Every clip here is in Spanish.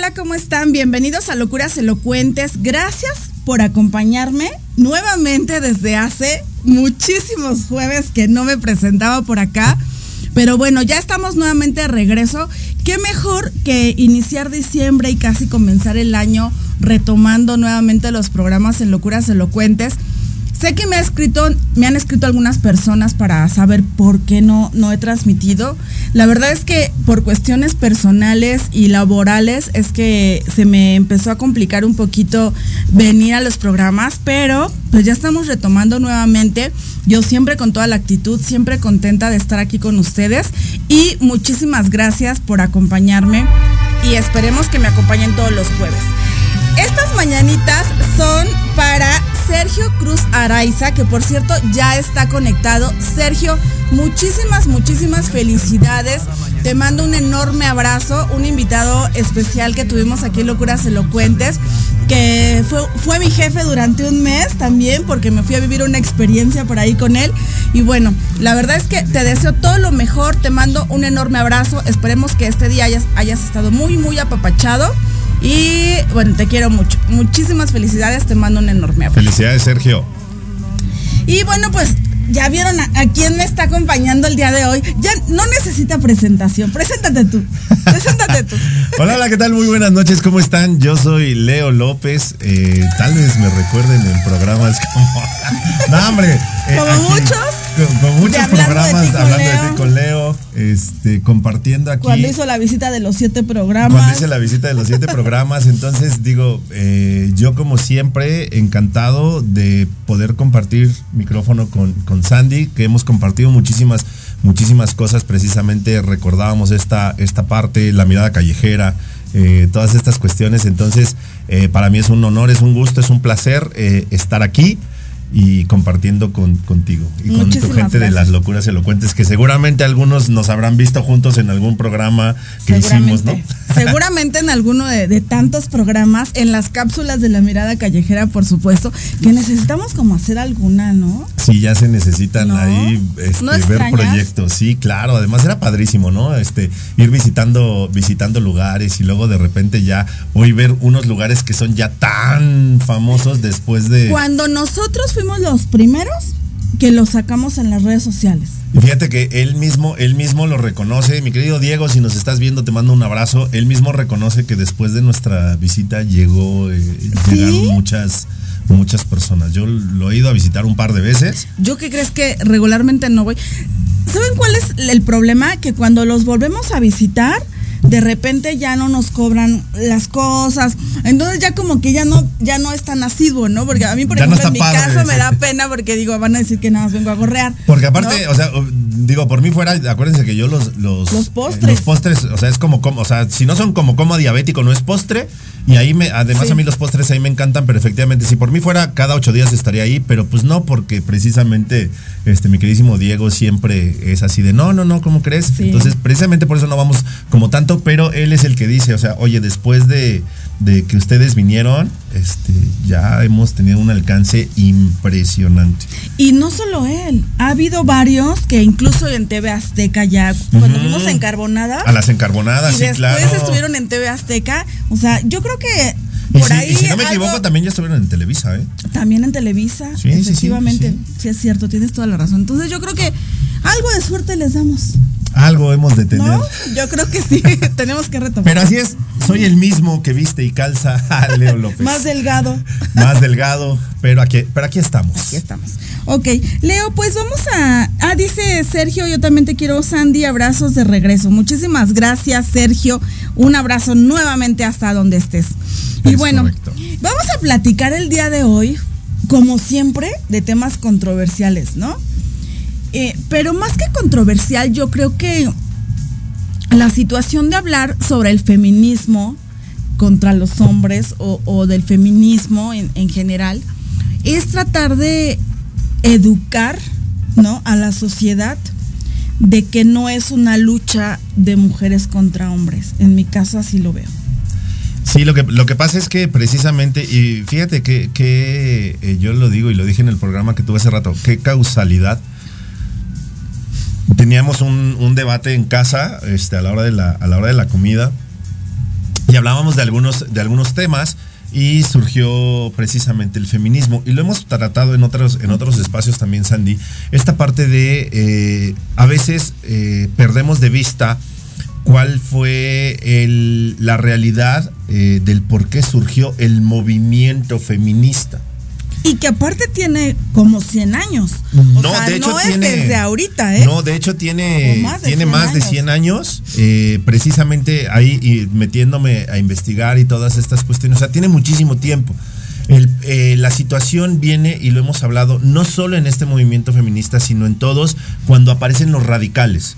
Hola, ¿cómo están? Bienvenidos a Locuras Elocuentes. Gracias por acompañarme nuevamente desde hace muchísimos jueves que no me presentaba por acá. Pero bueno, ya estamos nuevamente de regreso. ¿Qué mejor que iniciar diciembre y casi comenzar el año retomando nuevamente los programas en Locuras Elocuentes? Sé que me, ha escrito, me han escrito algunas personas para saber por qué no, no he transmitido. La verdad es que por cuestiones personales y laborales es que se me empezó a complicar un poquito venir a los programas, pero pues ya estamos retomando nuevamente. Yo siempre con toda la actitud, siempre contenta de estar aquí con ustedes y muchísimas gracias por acompañarme y esperemos que me acompañen todos los jueves. Estas mañanitas son para Sergio Cruz Araiza, que por cierto ya está conectado. Sergio, muchísimas, muchísimas felicidades. Te mando un enorme abrazo, un invitado especial que tuvimos aquí en Locuras Elocuentes, que fue, fue mi jefe durante un mes también, porque me fui a vivir una experiencia por ahí con él. Y bueno, la verdad es que te deseo todo lo mejor, te mando un enorme abrazo. Esperemos que este día hayas, hayas estado muy, muy apapachado. Y bueno, te quiero mucho. Muchísimas felicidades, te mando un enorme abrazo. Felicidades, Sergio. Y bueno, pues ya vieron a, a, quién me está acompañando el día de hoy. Ya no necesita presentación. Preséntate tú. Preséntate tú. hola, hola, ¿qué tal? Muy buenas noches. ¿Cómo están? Yo soy Leo López. Eh, tal vez me recuerden en programas como. no, hombre. Eh, como aquí, muchos. Con, con muchos hablando programas de hablando de ti con Leo. Este, compartiendo aquí. Cuando hizo la visita de los siete programas. Cuando hice la visita de los siete programas. Entonces, digo, eh, yo como siempre, encantado de poder compartir micrófono con, con Sandy, que hemos compartido muchísimas, muchísimas cosas. Precisamente recordábamos esta, esta parte, la mirada callejera, eh, todas estas cuestiones. Entonces, eh, para mí es un honor, es un gusto, es un placer eh, estar aquí y compartiendo con, contigo y con tu gente de las locuras elocuentes, que seguramente algunos nos habrán visto juntos en algún programa que hicimos, ¿no? Seguramente en alguno de, de, tantos programas, en las cápsulas de la mirada callejera, por supuesto, que necesitamos como hacer alguna, ¿no? Sí, ya se necesitan ¿No? ahí este, ¿No ver proyectos. Sí, claro. Además era padrísimo, ¿no? Este, ir visitando, visitando lugares y luego de repente ya hoy ver unos lugares que son ya tan famosos después de. Cuando nosotros fuimos los primeros que los sacamos en las redes sociales. Fíjate que él mismo, él mismo lo reconoce. Mi querido Diego, si nos estás viendo, te mando un abrazo. Él mismo reconoce que después de nuestra visita llegó, eh, ¿Sí? llegaron muchas, muchas personas. Yo lo he ido a visitar un par de veces. ¿Yo qué crees que regularmente no voy? ¿Saben cuál es el problema? Que cuando los volvemos a visitar, de repente ya no nos cobran las cosas. Entonces ya como que ya no, ya no es tan asiduo, ¿no? Porque a mí, por Ya no ejemplo, en mi padre, caso me da pena porque digo, van a decir que nada más vengo a gorrear. Porque aparte, ¿no? o sea, digo, por mí fuera, acuérdense que yo los los, Los postres. eh, los postres, o sea, es como como, o sea, si no son como como diabético, no es postre. Y ahí me, además Sí. a mí los postres ahí me encantan, pero efectivamente, si por mí fuera, cada ocho días estaría ahí, pero pues no, porque precisamente, este, mi queridísimo Diego siempre es así de, no, no, no, ¿cómo crees? Sí. Entonces, precisamente por eso no vamos como tanto, pero él es el que dice, o sea, oye, después de, de que ustedes vinieron, este, ya hemos tenido un alcance impresionante. Y no solo él, ha habido varios que incluso en TV Azteca ya, cuando Ujú. vimos en Carbonada, A las encarbonadas, y sí, después claro. estuvieron en TV Azteca, o sea, yo creo que por si, ahí si no me algo- equivoco, también ya estuvieron en Televisa, ¿eh? También en Televisa, Sí, efectivamente. sí. Sí, es cierto, tienes toda la razón. Entonces yo creo que algo de suerte les damos, Algo hemos de tener. ¿no? Yo creo que sí, tenemos que retomar. Pero así es, soy el mismo que viste y calza a Leo López. Más delgado. Más delgado, pero aquí, pero aquí estamos. Aquí estamos. Ok, Leo, pues vamos a... Ah, dice Sergio, yo también te quiero, Sandy, abrazos de regreso. Muchísimas gracias, Sergio. Un abrazo nuevamente hasta donde estés. Y bueno, correcto. vamos a platicar el día de hoy como siempre, de temas controversiales, ¿no? Eh, pero más que controversial, yo creo que la situación de hablar sobre el feminismo contra los hombres o, del feminismo en, en, general es tratar de educar ¿no? a la sociedad de que no es una lucha de mujeres contra hombres. En mi caso así lo veo. Sí, lo que, lo que pasa es que precisamente, y fíjate que, eh, yo lo digo y lo dije en el programa que tuve hace rato, qué causalidad. Teníamos un, debate en casa este, a, la hora de la, a la hora de la comida y hablábamos de algunos, de algunos temas y surgió precisamente el feminismo y lo hemos tratado en otros, en otros espacios también, Sandy. Esta parte de eh, a veces eh, perdemos de vista cuál fue la realidad eh, del por qué surgió el movimiento feminista. Y que aparte tiene como 100 años. no, de hecho tiene, es desde ahorita, ¿eh? No, de hecho tiene más de tiene 100 más años. de 100 años. Eh, precisamente ahí y metiéndome a investigar y todas estas cuestiones. O sea, tiene muchísimo tiempo. Eh, la situación viene, y lo hemos hablado, no solo en este movimiento feminista, sino en todos, cuando aparecen los radicales.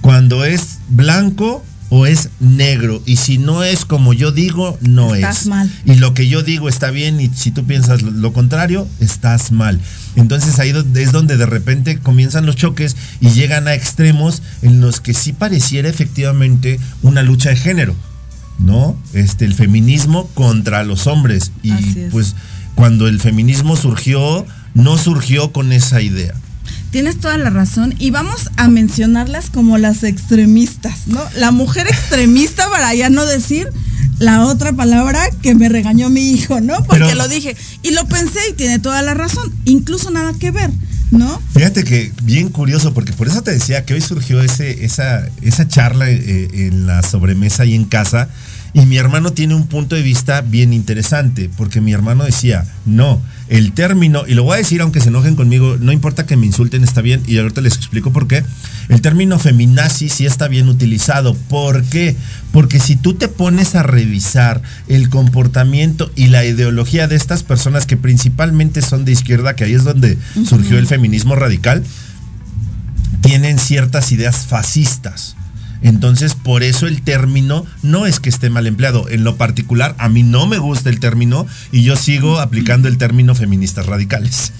Cuando es blanco o es negro. Y si no es como yo digo, no estás es. mal. Y lo que yo digo está bien y si tú piensas lo contrario, estás mal. Entonces ahí es donde de repente comienzan los choques y llegan a extremos en los que sí pareciera efectivamente una lucha de género, ¿no? Este, el feminismo contra los hombres. Y pues cuando el feminismo surgió, no surgió con esa idea. Tienes toda la razón y vamos a mencionarlas como las extremistas, ¿no? La mujer extremista para ya no decir la otra palabra que me regañó mi hijo, ¿no? Porque lo dije y lo pensé y tiene toda la razón, incluso nada que ver, ¿no? Fíjate que bien curioso, porque por eso te decía que hoy surgió ese, esa, esa charla eh, en la sobremesa y en casa, y mi hermano tiene un punto de vista bien interesante, porque mi hermano decía, no, el término, y lo voy a decir aunque se enojen conmigo, no importa que me insulten, está bien, y ahorita les explico por qué. El término feminazi sí está bien utilizado. ¿Por qué? Porque si tú te pones a revisar el comportamiento y la ideología de estas personas que principalmente son de izquierda, que ahí es donde surgió el feminismo radical, tienen ciertas ideas fascistas. Entonces, por eso el término no es que esté mal empleado. En lo particular, a mí no me gusta el término y yo sigo aplicando el término feministas radicales.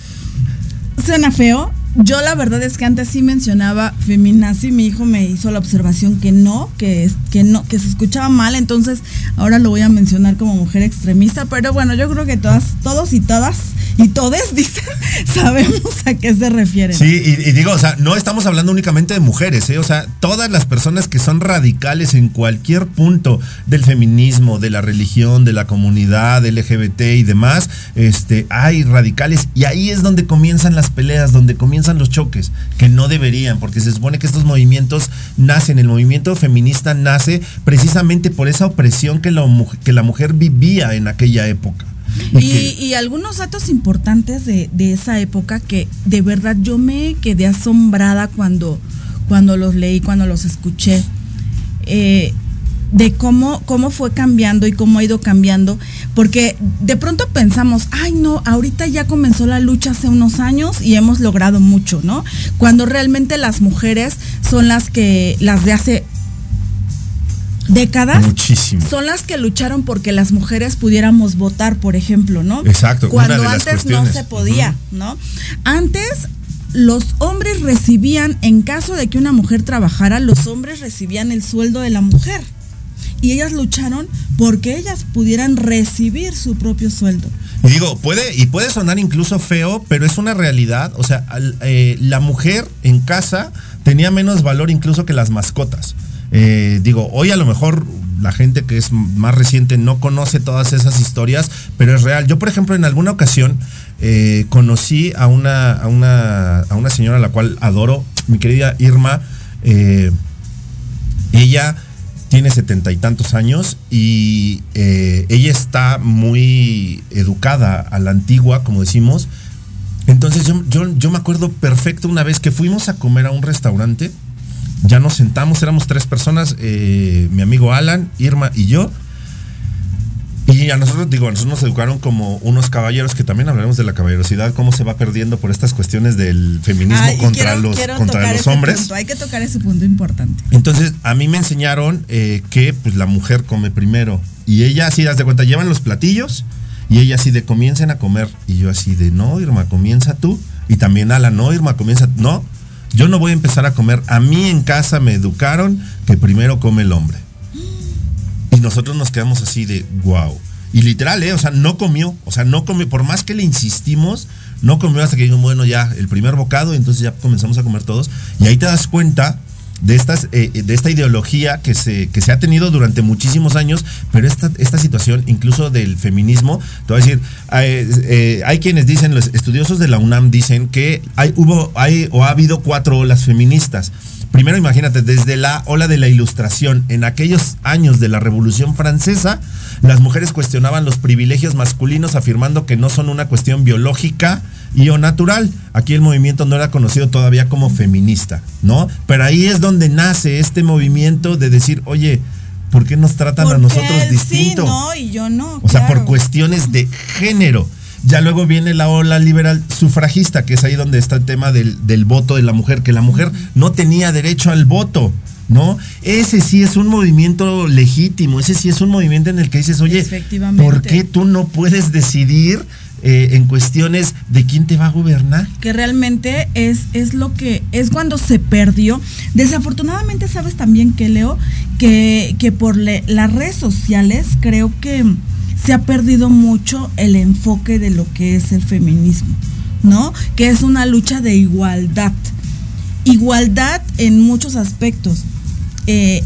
Suena feo, yo la verdad es que antes sí mencionaba feminazi, mi hijo me hizo la observación que no, que, que no, que se escuchaba mal, entonces ahora lo voy a mencionar como mujer extremista, pero bueno, yo creo que todas, todos y todas y todes, dicen, sabemos a qué se refieren. Sí, y, digo, o sea, no estamos hablando únicamente de mujeres, ¿eh? o sea, todas las personas que son radicales en cualquier punto del feminismo, de la religión, de la comunidad LGBT y demás, este, hay radicales y ahí es donde comienzan las peleas, donde comienzan los choques, que no deberían, porque se supone que estos movimientos nacen, el movimiento feminista nace precisamente por esa opresión que la mujer vivía en aquella época. Y, algunos datos importantes de, esa época que de verdad yo me quedé asombrada cuando, cuando los leí, cuando los escuché. Eh, de cómo, cómo fue cambiando y cómo ha ido cambiando, porque de pronto pensamos, ay no, ahorita ya comenzó la lucha hace unos años y hemos logrado mucho, ¿no? Cuando realmente las mujeres son las que, las de hace décadas Muchísimo. son las que lucharon porque las mujeres pudiéramos votar, por ejemplo, ¿no? Exacto. Cuando antes no se podía, ¿no? Antes los hombres recibían, en caso de que una mujer trabajara, los hombres recibían el sueldo de la mujer y ellas lucharon porque ellas pudieran recibir su propio sueldo. Y digo, puede, y puede sonar incluso feo, pero es una realidad. O sea, eh, la mujer en casa tenía menos valor incluso que las mascotas. Eh, digo, hoy a lo mejor la gente que es más reciente no conoce todas esas historias, pero es real. Yo, por ejemplo, en alguna ocasión eh, conocí a una, a, una, a una señora a la cual adoro, mi querida Irma. ella tiene setenta y tantos años y eh, ella está muy educada a la antigua, como decimos. Entonces yo, yo, me acuerdo perfecto una vez que fuimos a comer a un restaurante, ya nos sentamos, éramos tres personas, eh, mi amigo Alan, Irma y yo. Y a nosotros, digo, a nosotros nos educaron como unos caballeros, que también hablaremos de la caballerosidad, cómo se va perdiendo por estas cuestiones del feminismo Ah, contra quiero- los, quiero contra los hombres. punto, Hay que tocar ese punto importante. Entonces, a mí me enseñaron eh, que pues la mujer come primero. Y ella así, das de cuenta, llevan los platillos y ella así de comiencen a comer. Y yo así de, no, Irma, comienza tú. Y también Ala, no, Irma, comienza. No, yo no voy a empezar a comer. A mí en casa me educaron que primero come el hombre. Y nosotros nos quedamos así de, wow. Y literal, ¿eh? O sea, no comió. O sea, no comió. Por más que le insistimos, no comió hasta que dijo, bueno, ya, el primer bocado. Entonces ya comenzamos a comer todos. Y ahí te das cuenta de, estas, eh, de esta ideología que se, que se ha tenido durante muchísimos años, pero esta, esta situación incluso del feminismo, te voy a decir, eh, eh, hay quienes dicen, los estudiosos de la UNAM dicen que hay, hubo, hay o ha habido cuatro olas feministas. Primero imagínate, desde la ola de la ilustración, en aquellos años de la Revolución Francesa, las mujeres cuestionaban los privilegios masculinos afirmando que no son una cuestión biológica y o natural. Aquí el movimiento no era conocido todavía como feminista, ¿no? Pero ahí es donde nace este movimiento de decir, oye, ¿por qué nos tratan a nosotros distinto? Sí, no, y yo no. O sea, por cuestiones de género. Ya luego viene la ola liberal sufragista, que es ahí donde está el tema del, del voto de la mujer, que la mujer no tenía derecho al voto, ¿no? Ese sí es un movimiento legítimo, ese sí es un movimiento en el que dices, oye. ¿por qué tú no puedes decidir eh, en cuestiones de quién te va a gobernar? que realmente es, es lo que es cuando se perdió. Desafortunadamente, sabes también que Leo, que, que por le- las redes sociales creo que se ha perdido mucho el enfoque de lo que es el feminismo, ¿no? Que es una lucha de igualdad. Igualdad en muchos aspectos. Eh,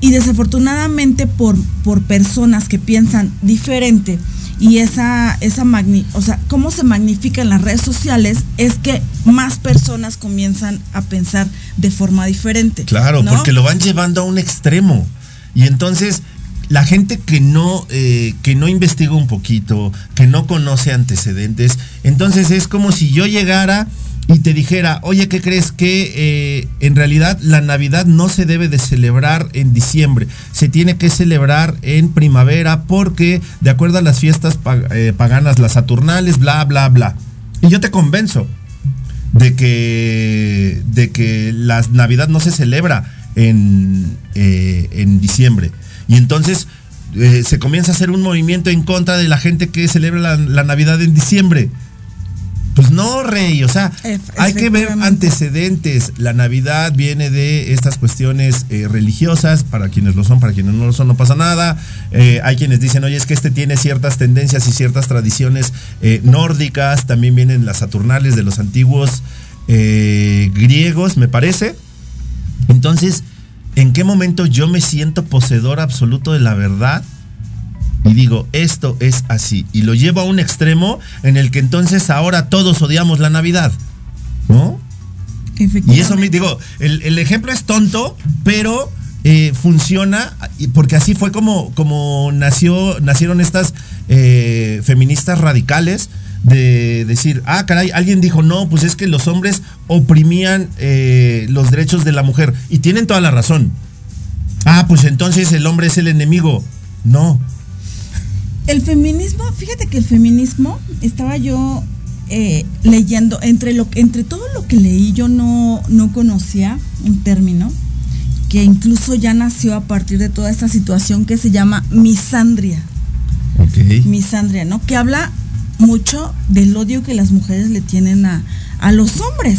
y desafortunadamente por, por personas que piensan diferente y esa, esa magni o sea, cómo se magnifica en las redes sociales es que más personas comienzan a pensar de forma diferente. Claro, ¿no? porque lo van llevando a un extremo. Y entonces la gente que no, eh, que no investiga un poquito, que no conoce antecedentes, entonces es como si yo llegara y te dijera, oye, ¿qué crees que eh, en realidad la Navidad no se debe de celebrar en diciembre? Se tiene que celebrar en primavera porque de acuerdo a las fiestas eh, paganas, las saturnales, bla, bla, bla. Y yo te convenzo de que, de que la Navidad no se celebra en, en diciembre. Y entonces eh, se comienza a hacer un movimiento en contra de la gente que celebra la, la Navidad en diciembre. Pues no, rey, o sea, hay que ver antecedentes. La Navidad viene de estas cuestiones eh, religiosas, para quienes lo son, para quienes no lo son, no pasa nada. Eh, hay quienes dicen, oye, es que este tiene ciertas tendencias y ciertas tradiciones eh, nórdicas, también vienen las saturnales de los antiguos griegos, me parece. Entonces, ¿en qué momento yo me siento poseedor absoluto de la verdad? Y digo, esto es así. Y lo llevo a un extremo en el que entonces ahora todos odiamos la Navidad. ¿No? Y eso me digo, el, el ejemplo es tonto, pero eh, funciona porque así fue como, como nació, nacieron estas eh, feministas radicales de decir, ah, caray, alguien dijo, no, pues es que los hombres oprimían eh, los derechos de la mujer. Y tienen toda la razón. Ah, pues entonces el hombre es el enemigo. No. El feminismo, fíjate que el feminismo, estaba yo eh, leyendo, entre, lo, entre todo lo que leí yo no, no conocía un término que incluso ya nació a partir de toda esta situación que se llama misandria. Ok. Misandria, ¿no? Que habla mucho del odio que las mujeres le tienen a, a los hombres,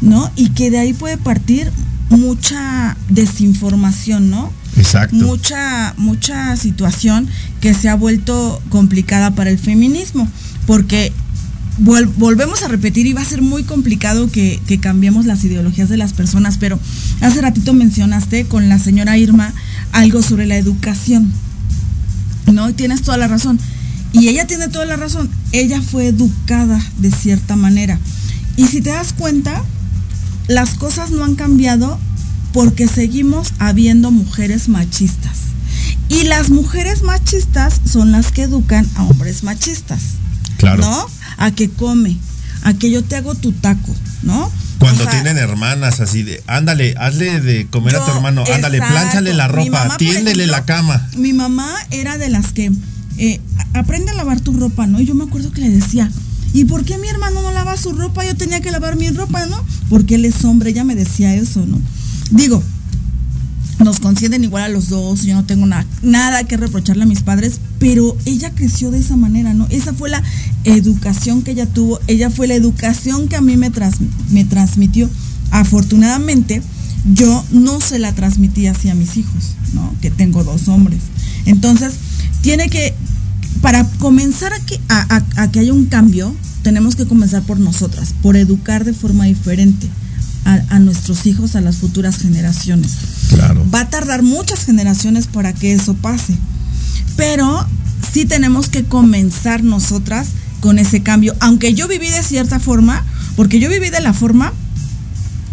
¿no? Y que de ahí puede partir mucha desinformación, ¿no? Exacto. mucha mucha situación que se ha vuelto complicada para el feminismo porque vol- volvemos a repetir y va a ser muy complicado que, que cambiemos las ideologías de las personas pero hace ratito mencionaste con la señora Irma algo sobre la educación no y tienes toda la razón y ella tiene toda la razón ella fue educada de cierta manera y si te das cuenta las cosas no han cambiado porque seguimos habiendo mujeres machistas. Y las mujeres machistas son las que educan a hombres machistas. Claro. ¿No? A que come, a que yo te hago tu taco, ¿no? Cuando O sea, tienen hermanas así de, ándale, hazle de comer a tu hermano, ándale, exacto. plánchale la ropa, mamá, tiéndele ejemplo, la cama. Mi mamá era de las que eh, aprende a lavar tu ropa, ¿no? Y yo me acuerdo que le decía, ¿y por qué mi hermano no lava su ropa? Yo tenía que lavar mi ropa, ¿no? Porque él es hombre, ella me decía eso, ¿no? Digo, nos consienten igual a los dos, yo no tengo nada que reprocharle a mis padres, pero ella creció de esa manera, ¿no? Esa fue la educación que ella tuvo, ella fue la educación que a mí me, me transmitió. Afortunadamente, yo no se la transmití así a mis hijos, ¿no? Que tengo dos hombres. Entonces, tiene que, para comenzar a que, a que haya un cambio, tenemos que comenzar por nosotras, por educar de forma diferente a, nuestros hijos, a las futuras generaciones. Claro. Va a tardar muchas generaciones para que eso pase, pero sí tenemos que comenzar nosotras con ese cambio, aunque yo viví de cierta forma, porque yo viví de la forma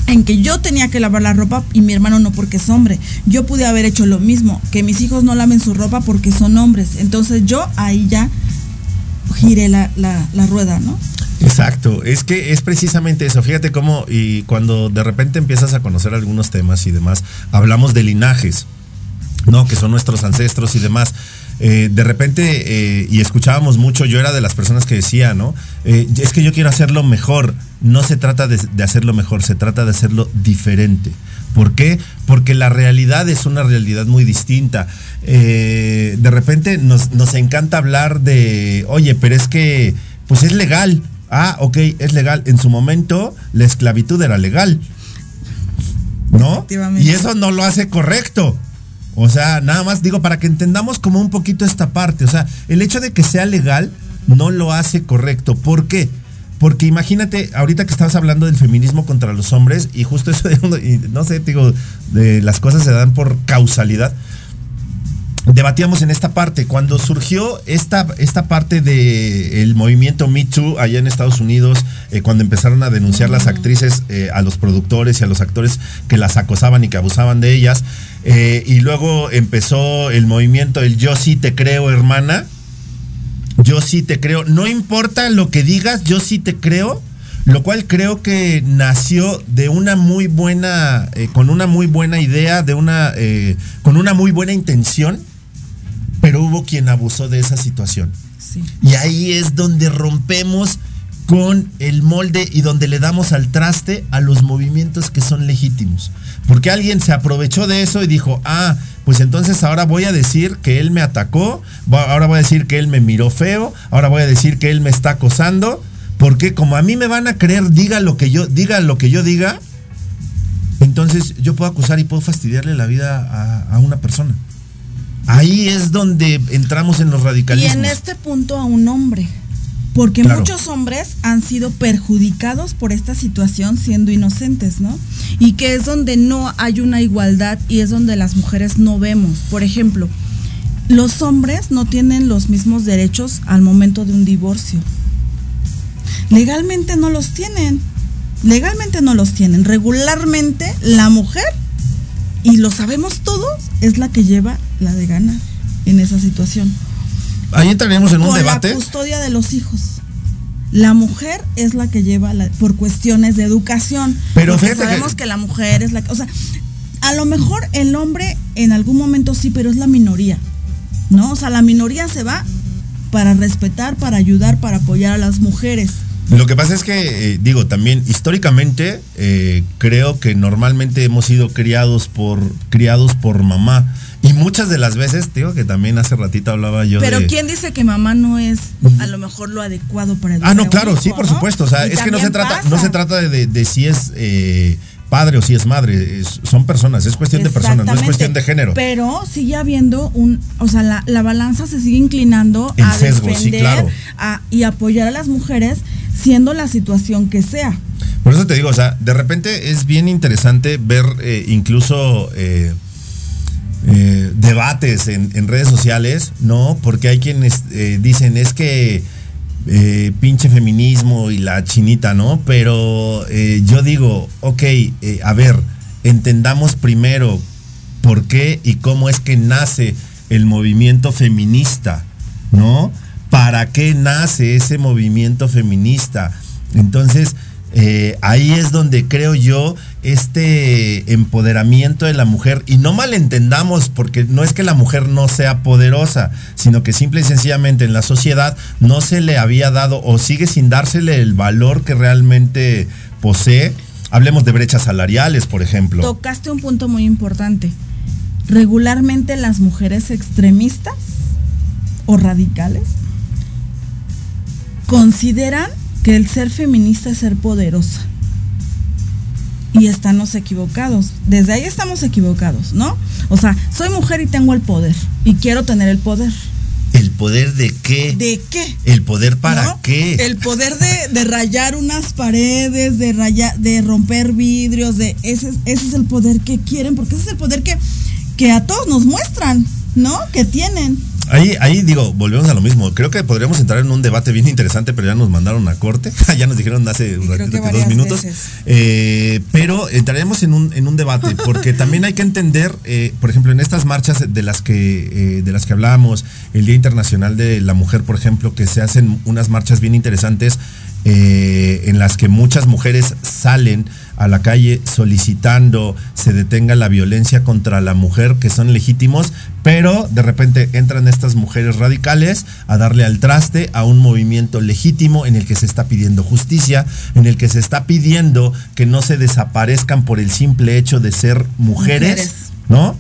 en que yo tenía que lavar la ropa y mi hermano no porque es hombre. Yo pude haber hecho lo mismo, que mis hijos no laven su ropa porque son hombres. Entonces yo ahí ya giré la, la rueda, ¿no? Exacto, es que es precisamente eso. Fíjate cómo, y cuando de repente empiezas a conocer algunos temas y demás, hablamos de linajes, ¿no? Que son nuestros ancestros y demás. Eh, de repente, eh, y escuchábamos mucho, yo era de las personas que decía, ¿no? Eh, es que yo quiero hacerlo mejor. No se trata de, hacerlo mejor, se trata de hacerlo diferente. ¿Por qué? Porque la realidad es una realidad muy distinta. de repente nos, nos encanta hablar de, oye, pero es que, pues es legal ah, ok, es legal. En su momento la esclavitud era legal. ¿No? Y eso no lo hace correcto. O sea, nada más digo para que entendamos como un poquito esta parte. O sea, el hecho de que sea legal no lo hace correcto. ¿Por qué? Porque imagínate, ahorita que estabas hablando del feminismo contra los hombres, y justo eso de, no sé, digo, de las cosas se dan por causalidad debatíamos en esta parte. Cuando surgió esta, esta parte del movimiento Me Too allá en Estados Unidos, eh, cuando empezaron a denunciar las actrices eh, a los productores y a los actores que las acosaban y que abusaban de ellas, eh, y luego empezó el movimiento el Yo sí te creo, hermana. Yo sí te creo. No importa lo que digas, yo sí te creo. Lo cual creo que nació de una muy buena, con una muy buena idea, de una, con una muy buena intención pero hubo quien abusó de esa situación. Y ahí es donde rompemos con el molde y donde le damos al traste a los movimientos que son legítimos. Porque alguien se aprovechó de eso y dijo, ah, pues entonces ahora voy a decir que él me atacó, ahora voy a decir que él me miró feo, ahora voy a decir que él me está acosando, porque como a mí me van a creer, diga lo que yo, diga lo que yo diga, entonces yo puedo acusar y puedo fastidiarle la vida a una persona. Ahí es donde entramos en los radicalismos. Y en este punto a un hombre. Porque muchos hombres han sido perjudicados por esta situación siendo inocentes, ¿no? Y que es donde no hay una igualdad y es donde las mujeres no vemos. Por ejemplo, los hombres no tienen los mismos derechos al momento de un divorcio. Legalmente no los tienen. Legalmente no los tienen. Regularmente la mujer y lo sabemos todos, es la que lleva la de ganar en esa situación. Ahí entraremos en un debate. La custodia de los hijos. La mujer es la que lleva por cuestiones de educación. Pero sabemos que... la mujer es la que, o sea, a lo mejor el hombre en algún momento sí, pero es la minoría. ¿No? O sea, la minoría se va para respetar, para ayudar, para apoyar a las mujeres. Lo que pasa es que, eh, digo, también históricamente eh, creo que normalmente hemos sido criados por, criados por mamá. Y muchas de las veces, digo que también hace ratito hablaba yo Pero ¿quién dice que mamá no es a lo mejor lo adecuado para educar Ah, no, claro, sí, por supuesto. O sea, es que no se trata, no se trata de, si es eh, padre o si es madre. son personas, es cuestión de personas, no es cuestión de género. Pero sigue habiendo un, o sea, la, balanza se sigue inclinando a sesgo, defender claro. y apoyar a las mujeres siendo la situación que sea. Por eso te digo, o sea, de repente es bien interesante ver eh, incluso eh, eh, debates en, redes sociales, ¿no? Porque hay quienes dicen es que pinche feminismo y la chinita, ¿no? Pero yo digo, ok, a ver, entendamos primero por qué y cómo es que nace el movimiento feminista, ¿no? para qué nace ese movimiento feminista. Entonces, eh, ahí es donde creo yo este empoderamiento de la mujer, y no malentendamos, porque no es que la mujer no sea poderosa, sino que simple y sencillamente en la sociedad no se le había dado o sigue sin dársele el valor que realmente posee. Hablemos de brechas salariales, por ejemplo. Tocaste un punto muy importante. Regularmente las mujeres extremistas o radicales consideran que el ser feminista es ser poderosa. Y estamos equivocados. Desde ahí estamos equivocados, ¿no? O sea, soy mujer y tengo el poder. Y quiero tener el poder. ¿El poder de qué? ¿De qué? ¿El poder para qué? El poder de, de, rayar unas paredes, de rayar, de romper vidrios, de ese, ese es el poder que quieren, porque ese es el poder que, que a todos nos muestran, ¿no? Que tienen. Ahí, ahí digo, volvemos a lo mismo. Creo que podríamos entrar en un debate bien interesante, pero ya nos mandaron a corte. ya nos dijeron hace un ratito que dos minutos. Eh, pero entraremos en un, en un debate, porque también hay que entender, eh, por ejemplo, en estas marchas de las que, eh, de las que hablábamos, el Día Internacional de la Mujer, por ejemplo, que se hacen unas marchas bien interesantes en las que muchas mujeres salen a la calle solicitando se detenga la violencia contra la mujer, que son legítimos, pero de repente entran estas mujeres radicales a darle al traste a un movimiento legítimo en el que se está pidiendo justicia, en el que se está pidiendo que no se desaparezcan por el simple hecho de ser mujeres. ¿no?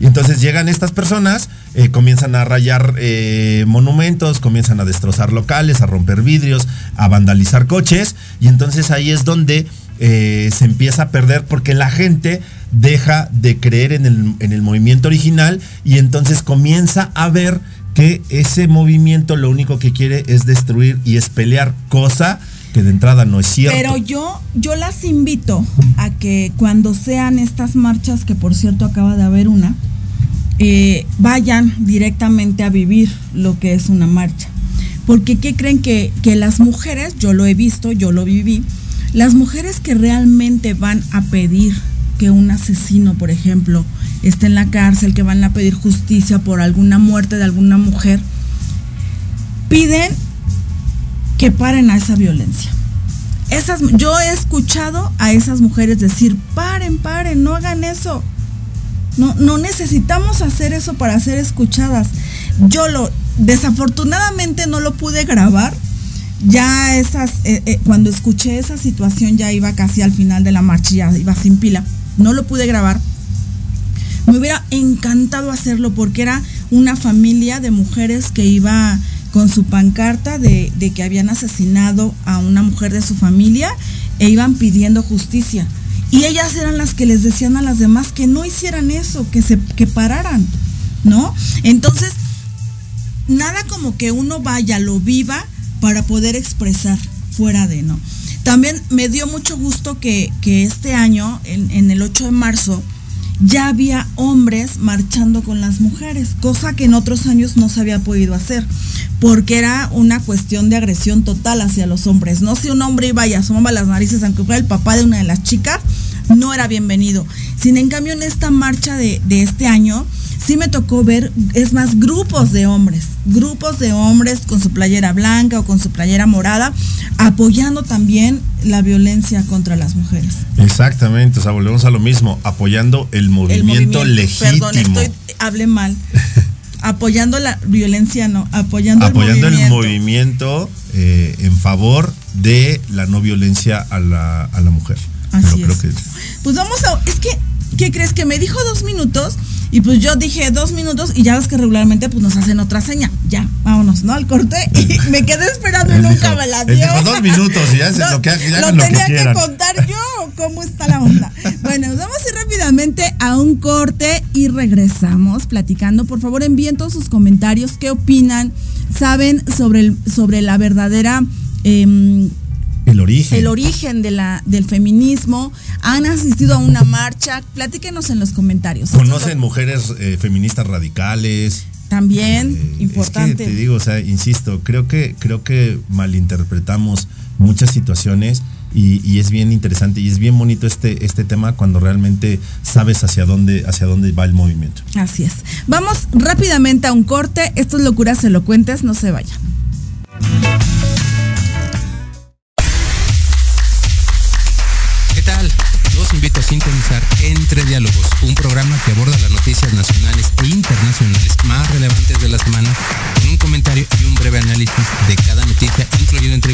Y entonces llegan estas personas, eh, comienzan a rayar eh, monumentos, comienzan a destrozar locales, a romper vidrios, a vandalizar coches, y entonces ahí es donde eh, se empieza a perder porque la gente deja de creer en el, en el movimiento original y entonces comienza a ver que ese movimiento lo único que quiere es destruir y es pelear, cosa que de entrada no es cierto. Pero yo, yo las invito a que cuando sean estas marchas, que por cierto acaba de haber una, eh, vayan directamente a vivir lo que es una marcha. Porque ¿qué creen que, que las mujeres, yo lo he visto, yo lo viví, las mujeres que realmente van a pedir que un asesino, por ejemplo, esté en la cárcel, que van a pedir justicia por alguna muerte de alguna mujer, piden que paren a esa violencia. Esas, yo he escuchado a esas mujeres decir, paren, paren, no hagan eso. No, no necesitamos hacer eso para ser escuchadas. Yo lo, desafortunadamente no lo pude grabar ya esas, eh, eh, cuando escuché esa situación ya iba casi al final de la marcha, ya iba sin pila. No lo pude grabar. Me hubiera encantado hacerlo porque era una familia de mujeres que iba con su pancarta de, que habían asesinado a una mujer de su familia e iban pidiendo justicia. Y ellas eran las que les decían a las demás que no hicieran eso, que se que pararan, ¿no? Entonces, nada como que uno vaya, lo viva para poder expresar fuera de, ¿no? También me dio mucho gusto que, este año, en, el 8 de marzo, ya había hombres marchando con las mujeres, cosa que en otros años no se había podido hacer, porque era una cuestión de agresión total hacia los hombres. No si un hombre iba y asomaba las narices, aunque fuera el papá de una de las chicas, no era bienvenido. Sin en cambio, en esta marcha de, de este año, sí me tocó ver, es más, grupos de hombres, grupos de hombres con su playera blanca o con su playera morada, apoyando también la violencia contra las mujeres. Exactamente, o sea, volvemos a lo mismo, apoyando el movimiento, legítimo. Perdón, estoy, hablé mal. apoyando la violencia, no, apoyando, apoyando el movimiento, eh, en favor de la no violencia a la, a la mujer. Así es. Pues vamos a, es que, ¿qué crees? Que me dijo dos minutos y pues yo dije dos minutos y ya ves que regularmente pues nos hacen otra seña. Ya, vámonos, ¿no? Al corte. Y me quedé esperando y nunca me la dio. Dos minutos y ya, se lo, que, ya lo tenía que, contar yo. ¿Cómo está la onda? Bueno, nos vamos a ir rápidamente a un corte y regresamos platicando. Por favor, envíen todos sus comentarios. ¿Qué opinan? ¿Saben sobre, el, sobre la verdadera... Eh, el origen. El origen de la, del feminismo. Han asistido a una marcha. Platíquenos en los comentarios. ¿Conocen mujeres eh, feministas radicales? También, eh, importante. te digo, o sea, insisto, creo que, creo que malinterpretamos muchas situaciones y, es bien interesante y es bien bonito este, este tema cuando realmente sabes hacia dónde, hacia dónde va el movimiento. Así es. Vamos rápidamente a un corte. Esto es locuras elocuentes, no se vayan. Sintonizar Entre Diálogos, un programa que aborda las noticias nacionales e internacionales más relevantes de la semana, con un comentario y un breve análisis de cada noticia, incluyendo entrevistas.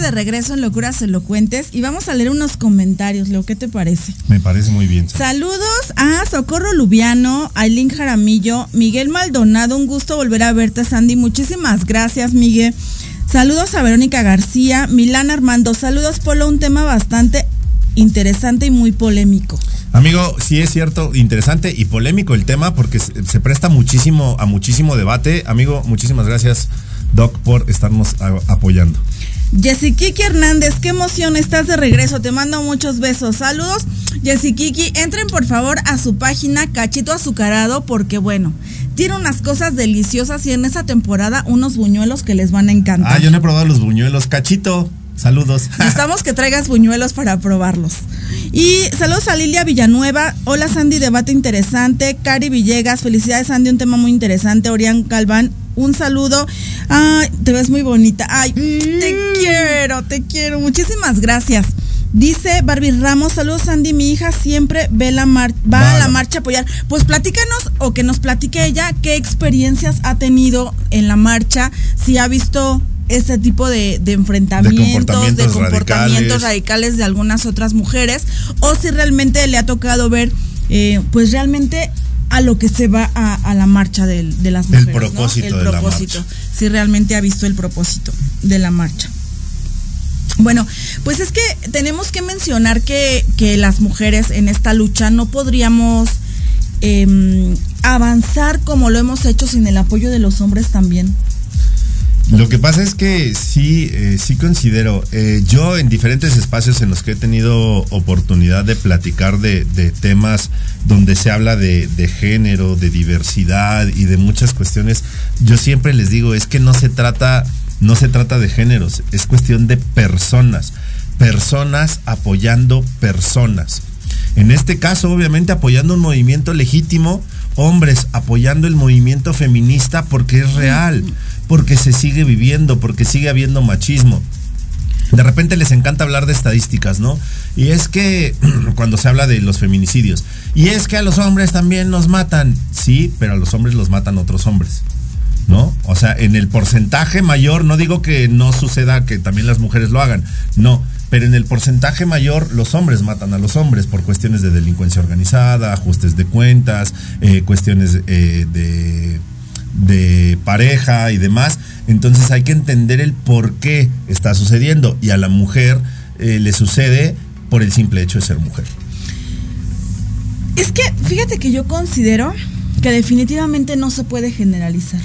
De regreso en Locuras Elocuentes y vamos a leer unos comentarios. Leo, ¿qué te parece? Me parece muy bien. Saludos a Socorro Lubiano, Aileen Jaramillo, Miguel Maldonado. Un gusto volver a verte, Sandy. Muchísimas gracias, Miguel. Saludos a Verónica García, Milán Armando. Saludos, Polo. Un tema bastante interesante y muy polémico. Amigo, sí es cierto, interesante y polémico el tema porque se, presta muchísimo a muchísimo debate. Amigo, muchísimas gracias, Doc, por estarnos apoyando. Kiki Hernández, qué emoción, estás de regreso, te mando muchos besos. Saludos, Kiki, entren por favor a su página Cachito Azucarado porque bueno, tiene unas cosas deliciosas y en esa temporada unos buñuelos que les van a encantar. Ah, yo no he probado los buñuelos. Cachito, saludos. Necesitamos que traigas buñuelos para probarlos. Y saludos a Lilia Villanueva. Hola Sandy, debate interesante. Cari Villegas, felicidades Sandy, un tema muy interesante. Orián Galván, un saludo. Ay, te ves muy bonita. Ay, te quiero, te quiero. Muchísimas gracias. Dice Barbie Ramos, saludos Sandy, mi hija siempre ve la mar va a la marcha a apoyar. Pues platícanos o que nos platique ella qué experiencias ha tenido en la marcha, si ha visto ese tipo de, de enfrentamientos, de comportamientos, comportamientos radicales. radicales. de algunas otras mujeres, o si realmente le ha tocado ver, eh, pues realmente a lo que se va a, a la marcha del- de, las El mujeres. ¿no? propósito El de la marcha. Si realmente ha visto el propósito de la marcha. Bueno, pues es que tenemos que mencionar que, que las mujeres en esta lucha no podríamos em, avanzar como lo hemos hecho sin el apoyo de los hombres también. Lo que pasa es que sí, eh, sí considero, eh, yo en diferentes espacios en los que he tenido oportunidad de platicar de, temas donde se habla de, de género, de diversidad y de muchas cuestiones, yo siempre les digo, es que no se trata, no se trata de géneros, es cuestión de personas, personas apoyando personas. En este caso, obviamente, apoyando un movimiento legítimo, hombres apoyando el movimiento feminista porque es real, porque se sigue viviendo, porque sigue habiendo machismo. de repente les encanta hablar de estadísticas, ¿no? Y es que cuando se habla de los feminicidios, y es que a los hombres también nos matan, sí, pero a los hombres los matan otros hombres. ¿No? O sea, en el porcentaje mayor, no digo que no suceda que también las mujeres lo hagan, no, pero en el porcentaje mayor los hombres matan a los hombres por cuestiones de delincuencia organizada, ajustes de cuentas, eh, cuestiones eh, de, de pareja y demás. Entonces hay que entender el por qué está sucediendo y a la mujer eh, le sucede por el simple hecho de ser mujer. Es que fíjate que yo considero que definitivamente no se puede generalizar.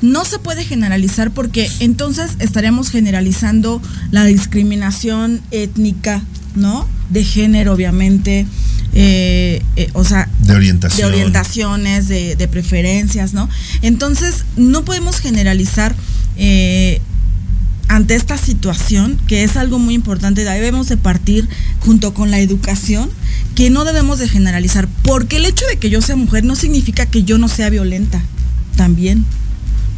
No se puede generalizar porque entonces estaríamos generalizando la discriminación étnica, ¿no? De género, obviamente. Eh, eh, o sea, De orientación. de orientaciones, de, de preferencias, ¿no? Entonces, no podemos generalizar eh, ante esta situación, que es algo muy importante, debemos de partir junto con la educación, que no debemos de generalizar, porque el hecho de que yo sea mujer no significa que yo no sea violenta, también.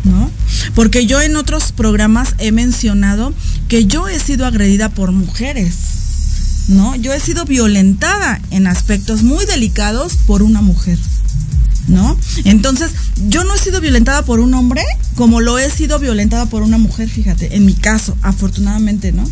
¿No? Porque yo en otros programas he mencionado que yo he sido agredida por mujeres, ¿no? Yo he sido violentada en aspectos muy delicados por una mujer, ¿no? Entonces, yo no he sido violentada por un hombre como lo he sido violentada por una mujer, fíjate, en mi caso, afortunadamente, ¿no?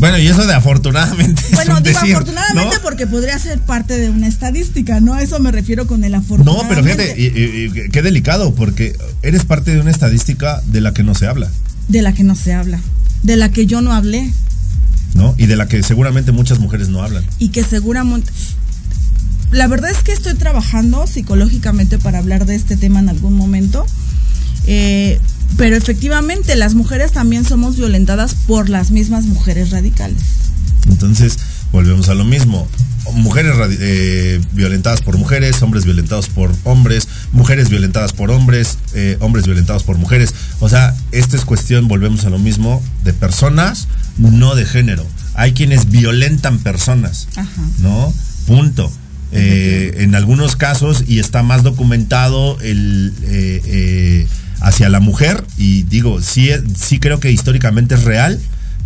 Bueno, y eso de afortunadamente. es Bueno, un digo decir, afortunadamente ¿no? porque podría ser parte de una estadística, ¿no? A eso me refiero con el No, afortunadamente. pero fíjate, y- y- y qué delicado, porque eres parte de una estadística de la que no se habla, De la que no se habla, de la que yo no hablé ¿no? Y de la que seguramente muchas mujeres no hablan. y que seguramente... La verdad es que estoy trabajando psicológicamente para hablar de este tema en algún momento, eh, pero efectivamente las mujeres también somos violentadas por las mismas mujeres radicales. Entonces, volvemos a lo mismo. Mujeres eh, violentadas por mujeres, hombres violentados por hombres, mujeres violentadas por hombres, eh, hombres violentados por mujeres. O sea, esto es cuestión, volvemos a lo mismo, de personas, no de género. Hay quienes violentan personas, Ajá. ¿no? Punto. Eh, en algunos casos, y está más documentado el hacia la mujer, y digo, sí, sí creo que históricamente es real,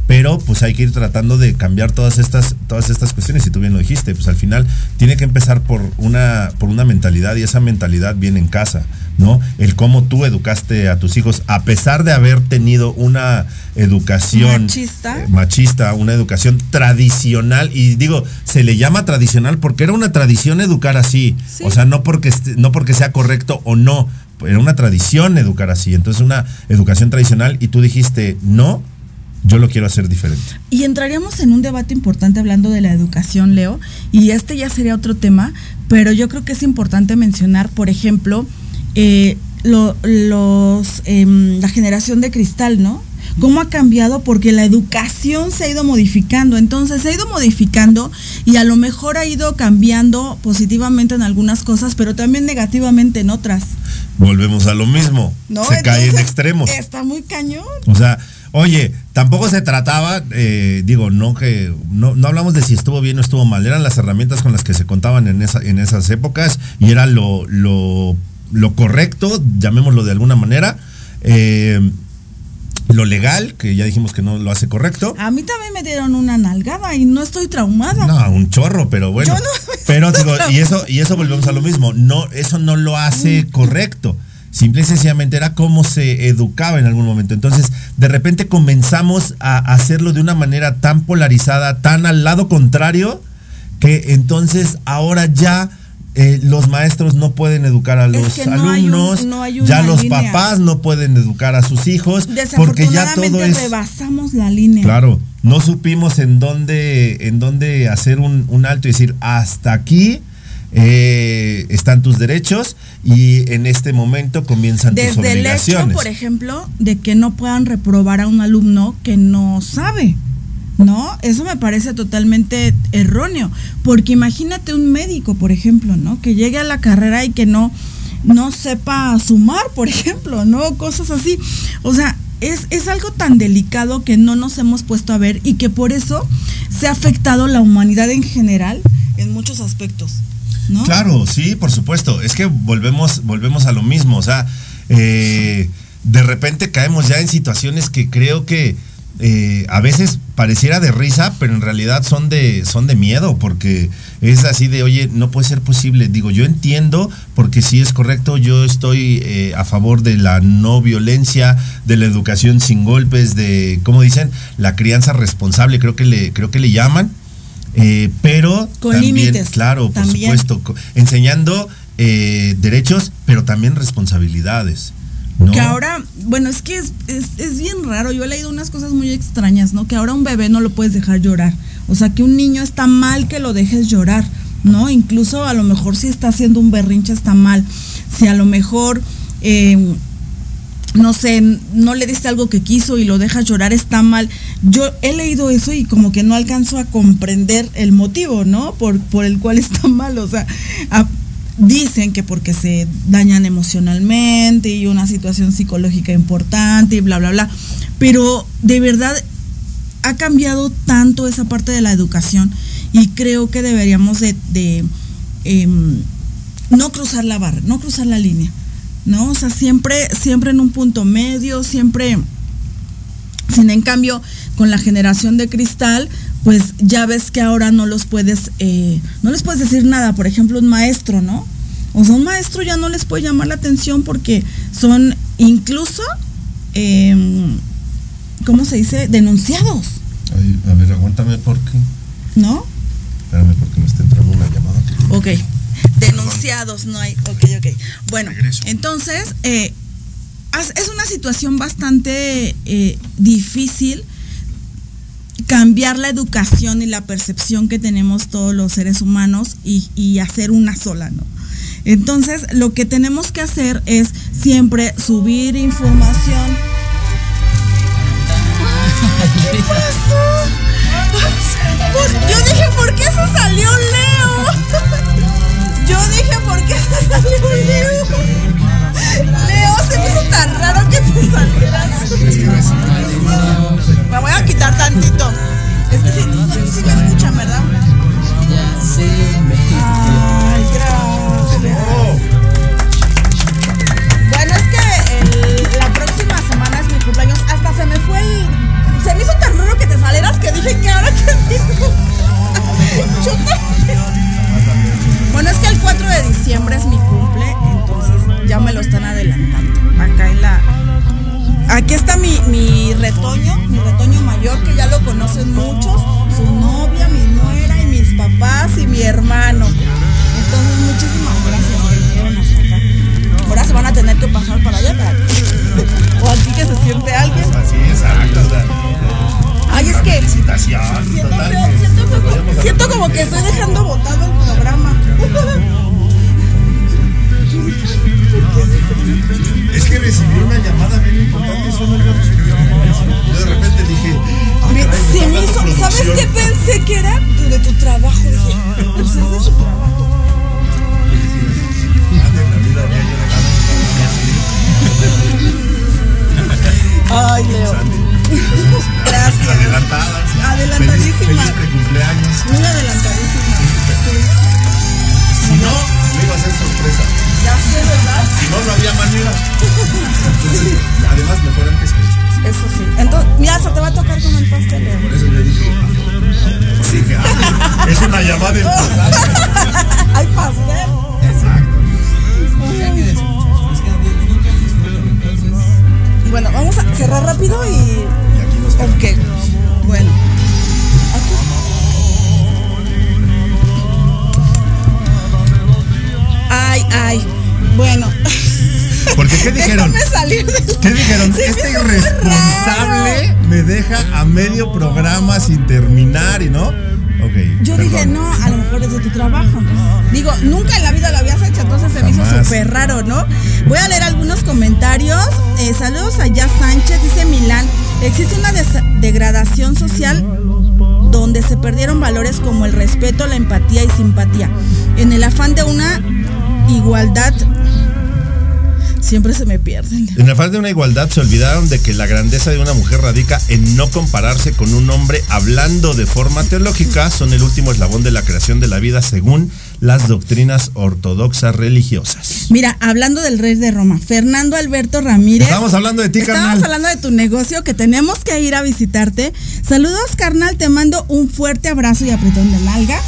pero pues hay que ir tratando de cambiar todas estas, todas estas cuestiones, y tú bien lo dijiste, pues al final tiene que empezar por una, por una mentalidad, y esa mentalidad viene en casa, ¿no? El cómo tú educaste a tus hijos, a pesar de haber tenido una educación Machista. eh, machista, una educación tradicional, y digo, se le llama tradicional porque era una tradición educar así, Sí. o sea, no porque, no porque sea correcto o no, era una tradición educar así, entonces una educación tradicional, y tú dijiste, no, yo lo quiero hacer diferente. Y entraríamos en un debate importante hablando de la educación, Leo, y este ya sería otro tema, pero yo creo que es importante mencionar, por ejemplo, eh, lo- los, em, la generación de cristal, ¿no? ¿Cómo ha cambiado? Porque la educación se ha ido modificando, entonces se ha ido modificando y a lo mejor ha ido cambiando positivamente en algunas cosas, pero también negativamente en otras. Volvemos a lo mismo, ¿no? se cae en extremos. Está muy cañón. O sea, oye, tampoco se trataba, eh, digo, no que no, no hablamos de si estuvo bien o estuvo mal, eran las herramientas con las que se contaban en, esa, en esas épocas y era lo, lo, lo correcto, llamémoslo de alguna manera. eh, lo legal, que ya dijimos que no lo hace correcto. A mí también me dieron una nalgada y no estoy traumada. No, un chorro, pero bueno. Yo no- pero digo, y eso, y eso volvemos a lo mismo. No, eso no lo hace correcto. Simple y sencillamente era cómo se educaba en algún momento. Entonces, de repente comenzamos a hacerlo de una manera tan polarizada, tan al lado contrario, que entonces ahora ya eh, los maestros no pueden educar a los que no hay un- alumnos, no hay una ya los línea. papás no pueden educar a sus hijos, porque ya todo es... rebasamos la línea. Claro, no supimos en dónde, en dónde hacer un, un alto y decir, hasta aquí eh, están tus derechos y en este momento comienzan tus Desde el hecho, obligaciones. por ejemplo, de que no puedan reprobar a un alumno que no sabe. ¿No? Eso me parece totalmente erróneo. Porque imagínate un médico, por ejemplo, ¿no? Que llegue a la carrera y que no, no sepa sumar, por ejemplo, ¿no? Cosas así. O sea, es, es algo tan delicado que no nos hemos puesto a ver y que por eso se ha afectado la humanidad en general en muchos aspectos. Claro, sí, por supuesto. Es que volvemos, volvemos a lo mismo. O sea, eh, de repente caemos ya en situaciones que creo que eh, a veces pareciera de risa, pero en realidad son de, son de miedo, porque es así de, oye, no puede ser posible. Digo, yo entiendo, porque sí es correcto, yo estoy eh, a favor de la no violencia, de la educación sin golpes, de, ¿cómo dicen? La crianza responsable, creo que le, creo que le llaman. Eh, pero Con también, límites, claro, por también. supuesto, enseñando eh, derechos, pero también responsabilidades. ¿no? Que ahora, bueno, es que es, es, es bien raro. Yo he leído unas cosas muy extrañas, ¿no? Que ahora un bebé no lo puedes dejar llorar. O sea, que un niño está mal que lo dejes llorar, ¿no? Incluso a lo mejor si está haciendo un berrinche está mal. Si a lo mejor, eh, no sé, no le diste algo que quiso y lo dejas llorar está mal. Yo he leído eso y como que no alcanzo a comprender el motivo, ¿no? Por, por el cual está mal. O sea, dicen que porque se dañan emocionalmente y una situación psicológica importante y bla, bla, bla. Pero de verdad ha cambiado tanto esa parte de la educación y creo que deberíamos de, de, em, no cruzar la barra, no cruzar la línea, ¿no? O sea, siempre, siempre en un punto medio, siempre... Sin en cambio, con la generación de cristal, pues ya ves que ahora no los puedes, eh, no les puedes decir nada. Por ejemplo, un maestro, ¿no? O sea, un maestro ya no les puede llamar la atención porque son incluso, em, ¿cómo se dice? Denunciados, Ay, a ver, aguántame porque. ¿no? Espérame porque me está entrando una llamada. Ok. No hay. Ok, ok. Bueno, Regreso. entonces, eh, es una situación bastante eh, difícil cambiar la educación y la percepción que tenemos todos los seres humanos y, y hacer una sola, ¿no? Entonces, lo que tenemos que hacer es siempre subir información. ¿Qué pasó? Yo dije, ¿por qué se salió Leo? Yo dije, ¿por qué se salió Leo? Leo, se me hizo tan raro que te salieras. Me voy a quitar tantito. Es que sí, sí, sí me escuchan, ¿verdad? Ay, gracias. Bueno, es que el- la próxima semana es mi cumpleaños. Hasta se me fue el. Se me hizo tan raro que te salieras que dije que ahora que digo. Bueno, es que el 4 de diciembre es mi cumple, entonces ya me lo están adelantando. Acá en la. Aquí está mi, mi retoño, mi retoño mayor, que ya lo conocen muchos, su novia, mi nuera y mis papás y mi hermano. Entonces, muchísimas gracias que vinieron hasta acá. Ahora se van a tener que pasar para allá, para o aquí que se siente alguien. Así, sea, Ay, es que siento, siento, como, siento como que estoy dejando botado el programa. Es que recibí una llamada bien importante, eso no lo recibí. Yo de repente dije, ah, Me- caray, me se me hizo, ¿sabes qué pensé que era? De, de tu trabajo. Dije, Hay pastel. Exacto. Bueno, vamos a cerrar rápido y. Y aquí nos quedamos. Ok. Bueno. Aquí. Ay, ay. Bueno. Porque, ¿qué dijeron? Déjame salir de ¿Qué dijeron? Este irresponsable me deja a medio programa sin terminar y no. Yo perdón. dije, no, a lo mejor es de tu trabajo. Digo, nunca en la vida lo habías hecho, entonces se me hizo súper raro, ¿no? Voy a leer algunos comentarios. Eh, saludos a Ya Sánchez, dice Milán. Existe una degradación social donde se perdieron valores como el respeto, la empatía y simpatía. En el afán de una igualdad Siempre se me pierden. En el afán de una igualdad se olvidaron de que la grandeza de una mujer radica en no compararse con un hombre hablando de forma teológica, son el último eslabón de la creación de la vida según las doctrinas ortodoxas religiosas. Mira, hablando del rey de Roma, Fernando Alberto Ramírez. Estamos hablando de ti, Estamos carnal. hablando de tu negocio que tenemos que ir a visitarte. Saludos, carnal. Te mando un fuerte abrazo y apretón de nalga.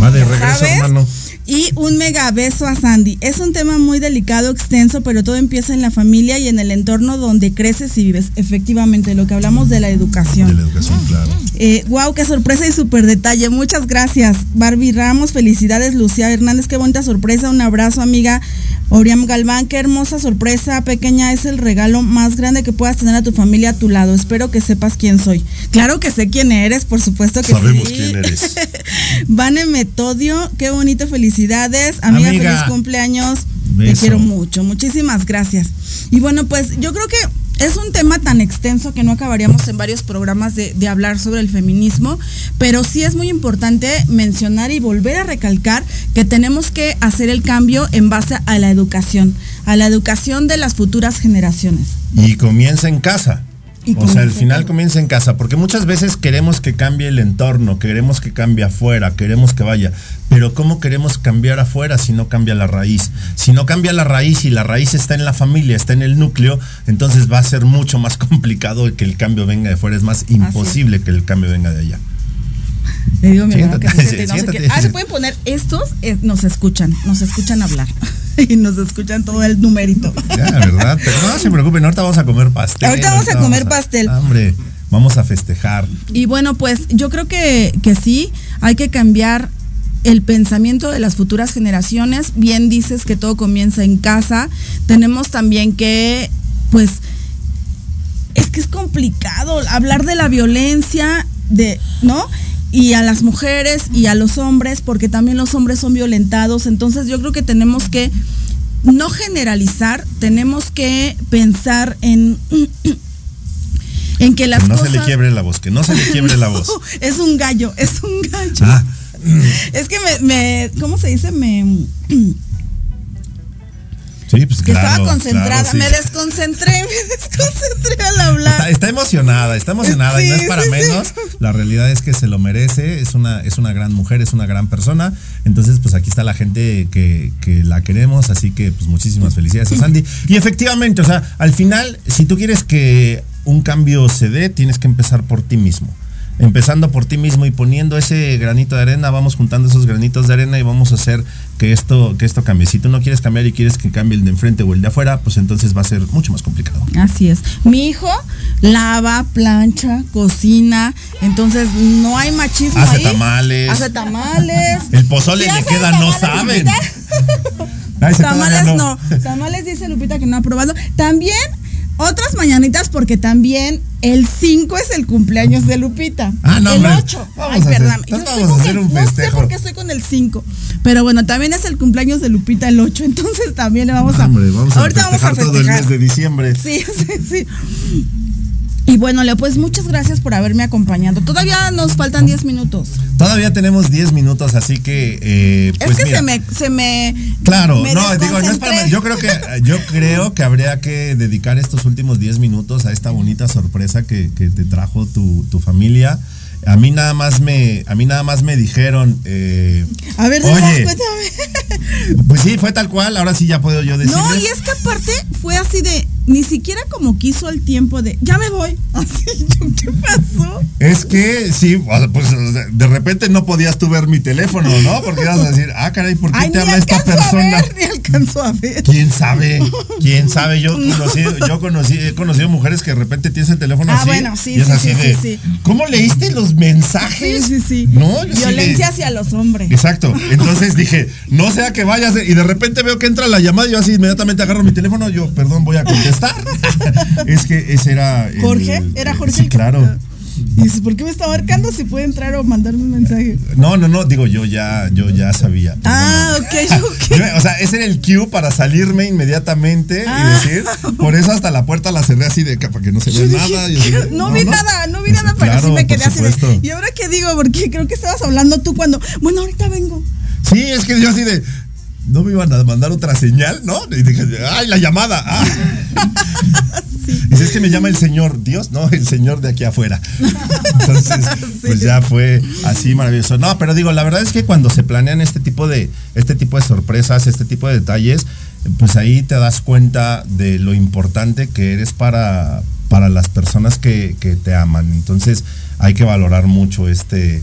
Va de regreso, hermano. Y un mega beso a Sandy. Es un tema muy delicado, extenso, pero todo empieza en la familia y en el entorno donde creces y vives. Efectivamente, lo que hablamos de la educación. De la educación, claro. Eh, wow, qué sorpresa y súper detalle. Muchas gracias. Barbie Ramos, felicidades. Lucía Hernández, qué bonita sorpresa. Un abrazo, amiga. Oriam Galván, qué hermosa sorpresa. Pequeña, es el regalo más grande que puedas tener a tu familia a tu lado. Espero que sepas quién soy. Claro que sé quién eres, por supuesto que Sabemos sí. quién eres. Vane Metodio, qué bonito, felicidades. Amiga, Amiga. feliz cumpleaños. Beso. Te quiero mucho, muchísimas gracias. Y bueno, pues yo creo que es un tema tan extenso que no acabaríamos en varios programas de, hablar sobre el feminismo, pero sí es muy importante mencionar y volver a recalcar que tenemos que hacer el cambio en base a la educación, a la educación de las futuras generaciones. Y comienza en casa. O sea, al final en- comienza en casa, porque muchas veces queremos que cambie el entorno, queremos que cambie afuera, queremos que vaya, pero ¿cómo queremos cambiar afuera si no cambia la raíz? Si no cambia la raíz y la raíz está en la familia, está en el núcleo, entonces va a ser mucho más complicado que el cambio venga de fuera, es más imposible que el cambio venga de allá. Le digo mi hermano que se Siéntate, siente y no sé siéntate. Ah, se pueden poner estos, eh, nos escuchan, nos escuchan hablar. y nos escuchan todo el numerito. Ya, ¿verdad? Pero no se preocupen, ahorita vamos a comer pastel. Ahorita vamos a comer pastel. Hombre, vamos a festejar. Y bueno, pues yo creo que, que sí, hay que cambiar el pensamiento de las futuras generaciones. Bien dices que todo comienza en casa. Tenemos también que, pues, es que es complicado hablar de la violencia, de, ¿no? Y a las mujeres y a los hombres, porque también los hombres son violentados. Entonces yo creo que tenemos que no generalizar, tenemos que pensar en, en que las que no cosas... se le quiebre la voz, que no se le quiebre la voz. Es un gallo, es un gallo. Ah, Es que me, me, ¿cómo se dice? Me, sí, pues que claro, estaba concentrada, claro, sí. me desconcentré, me desconcentré al hablar. Está, está emocionada, está emocionada y no es para sí. menos. La realidad es que se lo merece, es una, es una gran mujer, es una gran persona. Entonces, pues aquí está la gente que, que la queremos, así que pues muchísimas felicidades a Sandy. Y efectivamente, o sea, al final, si tú quieres que un cambio se dé, tienes que empezar por ti mismo. Empezando por ti mismo y poniendo ese granito de arena, vamos juntando esos granitos de arena y vamos a hacer que esto, que esto cambie. Si tú no quieres cambiar y quieres que cambie el de enfrente o el de afuera, pues entonces va a ser mucho más complicado. Así es. Mi hijo lava, plancha, cocina, entonces no hay machismo Hace ahí. tamales. Hace tamales. El pozole le queda, no saben. Ay, Tamales no. Tamales dice Lupita que no ha probado. También otras mañanitas porque también el 5 es el cumpleaños de Lupita. Ah, no, El hombre. 8. Vamos Ay, a hacer- perdón. Yo estoy con el- un No sé por qué estoy con el 5. Pero bueno, también es el cumpleaños de Lupita el 8. Entonces también le vamos a. Hombre, vamos a ahorita festejar, vamos a todo el festejar. mes de diciembre. Sí, sí, sí. Y bueno, Leo, pues muchas gracias por haberme acompañado. Todavía nos faltan 10 minutos. Todavía tenemos 10 minutos, así que eh, pues es que mira, se me, se me. Claro, me no, digo, no es para yo creo que yo creo que habría que dedicar estos últimos 10 minutos a esta bonita sorpresa que, que te trajo tu, tu familia. A mí nada más me a mí nada más me dijeron eh, A ver, Oye, cuéntame. pues sí, fue tal cual, ahora sí ya puedo yo decirles. No, y es que aparte fue así de, ni siquiera como quiso el tiempo de, ya me voy. Así, ¿qué pasó? Es que sí, pues de repente no podías tú ver mi teléfono, ¿no? Porque ibas a decir, ah, caray, ¿por qué Ay, te habla esta persona? a ver, ni alcanzó a ver. ¿Quién sabe? ¿Quién sabe? Yo conocí, yo conocí, he conocido mujeres que de repente tienes el teléfono Ah, así. bueno, sí, y es sí, así sí, de, sí. ¿Cómo leíste los mensajes? Sí, sí, sí. No, Violencia hacia los hombres. Exacto. Entonces dije, no sea que vayas y de repente veo que entra la llamada y yo así inmediatamente agarro mi teléfono, yo, perdón, voy a contestar. es que ese era. el- Jorge, era Jorge. Sí, el claro. Y dices, ¿por qué me está marcando si puede entrar o mandarme un mensaje? No, no, no, digo, yo ya, yo ya sabía. Ah, ok, ok. Yo- o sea, ese era el cue para salirme inmediatamente Ah. y decir, por eso hasta la puerta la cerré así de para que no se vea nada. Yo ¿qué? dije, no, vi nada, no vi nada, pero Claro, sí me quedé así de. ¿Y ahora qué digo? Porque creo que estabas hablando tú cuando. Bueno, ahorita vengo. Sí, es que yo así de. No me iban a mandar otra señal, ¿no? Y dije, ¡ay, la llamada! Ah. Dice, es que me llama el Señor, Dios, no, el Señor de aquí afuera. Entonces, pues ya fue así maravilloso. No, pero digo, la verdad es que cuando se planean este tipo de, este tipo de sorpresas, este tipo de detalles, pues ahí te das cuenta de lo importante que eres para, para las personas que, que te aman. Entonces, hay que valorar mucho este,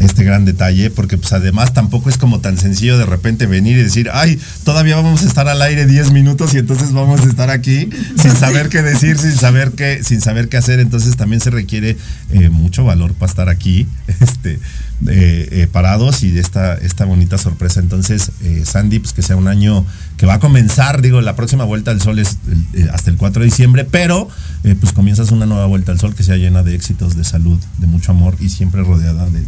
este gran detalle, porque pues además tampoco es como tan sencillo de repente venir y decir, ay, todavía vamos a estar al aire 10 minutos y entonces vamos a estar aquí sin saber qué decir, sin saber qué, sin saber qué hacer. Entonces también se requiere eh, mucho valor para estar aquí, este, eh, eh, parados y esta, esta bonita sorpresa. Entonces, Sandy, pues que sea un año que va a comenzar, digo, la próxima vuelta al sol es hasta el 4 de diciembre, pero pues comienzas una nueva vuelta al sol que sea llena de éxitos, de salud, de mucho amor y siempre rodeada de,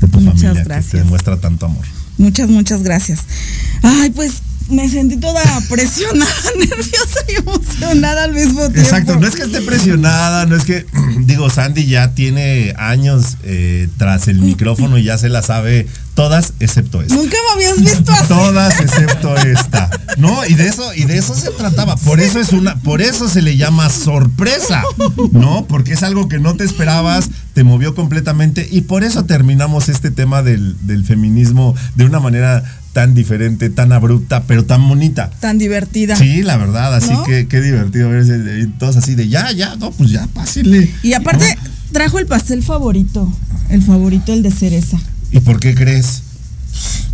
de tu Muchas familia gracias. que te demuestra tanto amor. Muchas, muchas gracias. Ay, pues me sentí toda presionada, nerviosa y emocionada al mismo tiempo. Exacto, no es que esté presionada, no es que, digo, Sandy ya tiene años eh, tras el micrófono y ya se la sabe todas excepto esta. Nunca me habías visto así. Todas excepto esta. No, y de eso, y de eso se trataba. Por eso es una, por eso se le llama sorpresa, ¿no? Porque es algo que no te esperabas, te movió completamente, y por eso terminamos este tema del, del feminismo de una manera tan diferente, tan abrupta, pero tan bonita. Tan divertida. Sí, la verdad, así ¿No? que qué divertido verse eh, todos así de ya, ya, no, pues ya, pásenle. Y aparte, trajo el pastel favorito. El favorito, el de cereza. ¿Y por qué crees?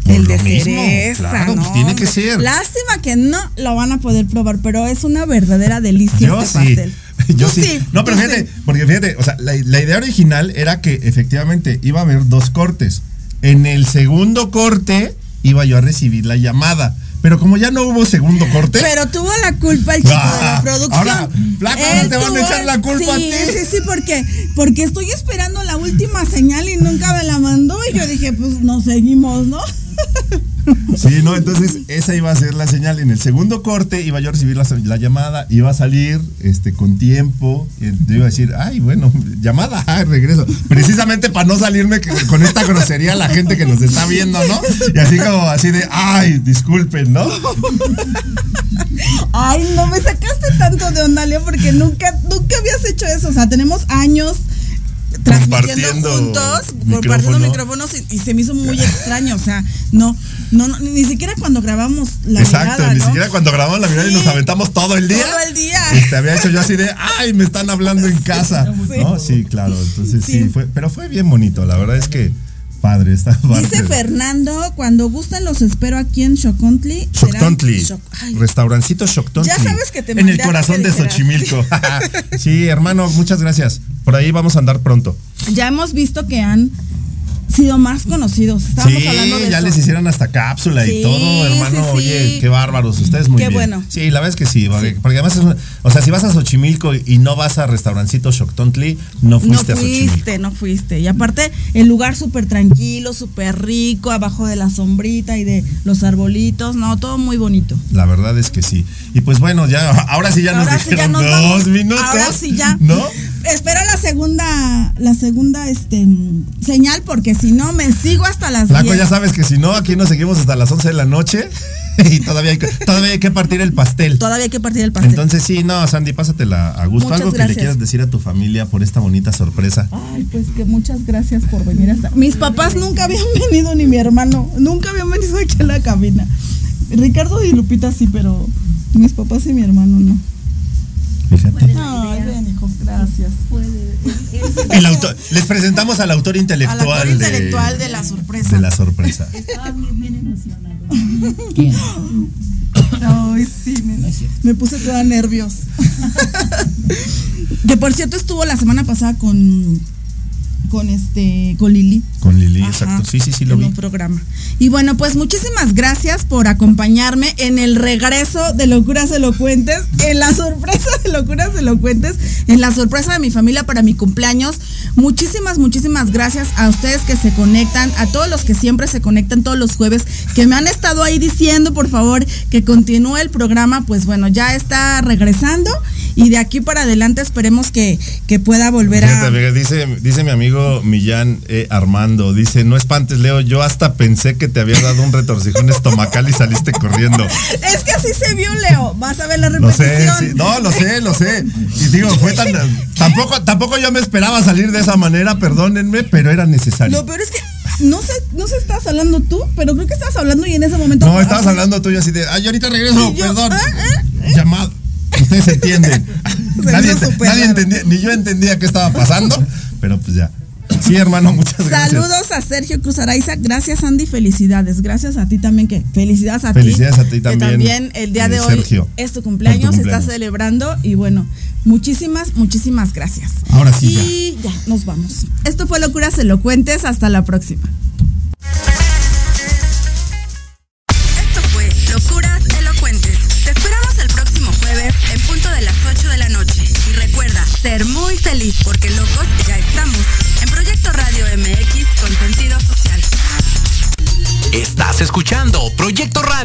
Por el de mismo, cereza. Claro, pues no, tiene que ser. Lástima que no lo van a poder probar, pero es una verdadera delicia Yo este sí. pastel. Yo sí. No, pero fíjate, sí. porque fíjate, o sea, la, la idea original era que efectivamente iba a haber dos cortes. En el segundo corte iba yo a recibir la llamada. Pero como ya no hubo segundo corte. Pero tuvo la culpa el chico de Ah, la producción. ahora, flaco, ahora Él te van a echar la culpa a ti. Sí, sí, porque, porque estoy esperando la última señal y nunca me la mandó. Y yo dije, pues nos seguimos, ¿no? Sí, no, entonces esa iba a ser la señal. En el segundo corte iba yo a recibir la, la llamada, iba a salir este, con tiempo, y te iba a decir, ay, bueno, llamada, regreso. Precisamente para no salirme con esta grosería la gente que nos está viendo, ¿no? Y así como así de, ay, disculpen, ¿no? Ay, no me sacaste tanto de onda, Leo, porque nunca, nunca habías hecho eso. O sea, tenemos años transmitiendo juntos, micrófono. compartiendo micrófonos y, y se me hizo muy extraño. O sea, no, no, no, ni siquiera cuando grabamos la Exacto, mirada, ni ¿no? siquiera cuando grabamos la mirada y nos aventamos todo el día. Todo el día. Este, había hecho yo así de, ay, me están hablando en casa. Sí. ¿No? Sí, claro. Entonces sí. Sí. fue, pero fue bien bonito. La verdad es que padre esta parte. Dice Fernando, cuando gusten los espero aquí en Xocontli. será- Shoktontli. Xoc- ay, Restaurancito Shoktontli. Ya sabes que te En el corazón de. Xochimilco. sí, hermano, muchas gracias. Por ahí vamos a andar pronto. ya hemos visto que han sido más conocidos. Estábamos sí, hablando de ya eso. les hicieron hasta cápsula Sí, y todo, hermano. sí. Oye, qué bárbaros. Ustedes muy Qué bien. bueno. Sí, la verdad es que sí. Porque, porque además es una- O sea, si vas a Xochimilco y no vas a restaurancito Shoktontli, no No fuiste a Xochimilco. fuiste, no fuiste. Y aparte, el lugar súper tranquilo, súper rico, abajo de la sombrita y de los arbolitos. No, todo muy bonito. La verdad es que sí. Y pues bueno, ya, ahora sí ya nos Ahora sí dijeron ya nos dos vamos. minutos. Ahora sí ya. ¿No? Espero la segunda, la segunda este señal, porque si no me sigo hasta las Flaco, 10. ya sabes que si no, aquí nos seguimos hasta las 11 de la noche y todavía hay que, todavía hay que partir el pastel. Todavía hay que partir el pastel. Entonces sí, no, Sandy, pásatela a gusto. Muchas Algo que le quieras decir a tu familia por esta bonita sorpresa. Ay, pues que muchas gracias por venir hasta. Mis papás nunca habían venido, ni mi hermano. Nunca habían venido aquí a la cabina. Ricardo y Lupita sí, pero mis papás y mi hermano no. Fíjate. Hijo, gracias. El autor- les presentamos al autor intelectual, Al autor de- intelectual de la sorpresa. de la sorpresa. Ay, sí, me, me puse toda nervios. que por cierto estuvo la semana pasada con con este con Lili. Con Lili, Ajá, exacto. Sí, sí, sí, lo en vi. un programa. Y bueno, pues muchísimas gracias por acompañarme en el regreso de Locuras Elocuentes, en la sorpresa de Locuras Elocuentes, en la sorpresa de mi familia para mi cumpleaños. Muchísimas, muchísimas gracias a ustedes que se conectan, a todos los que siempre se conectan todos los jueves, que me han estado ahí diciendo, por favor, que continúe el programa. Pues bueno, ya está regresando. y de aquí para adelante esperemos que, que pueda volver Fíjate, a... dice, dice mi amigo Millán eh, Armando, dice, no espantes, Leo, yo hasta pensé que te había dado un retorcijón estomacal y saliste corriendo. Es que así se vio, Leo. Vas a ver la Lo sé, repetición. sí, no, lo sé, lo sé. Y digo, fue tan, tampoco, tampoco yo me esperaba salir de esa manera, perdónenme, pero era necesario. Lo peor es que no sé, no sé, estabas hablando tú, pero creo que estabas hablando y en ese momento. No, estabas Ah, hablando tú y así de, ay, ahorita regreso, yo, perdón. ah, ah, Llamado. Ustedes entienden. Se nadie nadie entendía, ni yo entendía qué estaba pasando, pero pues ya. Sí, hermano, muchas gracias. Saludos a Sergio Cruz Araiza. Gracias, Andy. Felicidades. Gracias a ti también. que Felicidades a Felicidades ti. a ti que también, también el día de eh, hoy Sergio, es tu cumpleaños. tu cumpleaños. Estás celebrando. Y bueno, muchísimas, muchísimas gracias. Ahora sí, Y ya. nos vamos. Esto fue Locuras Elocuentes. Hasta la próxima.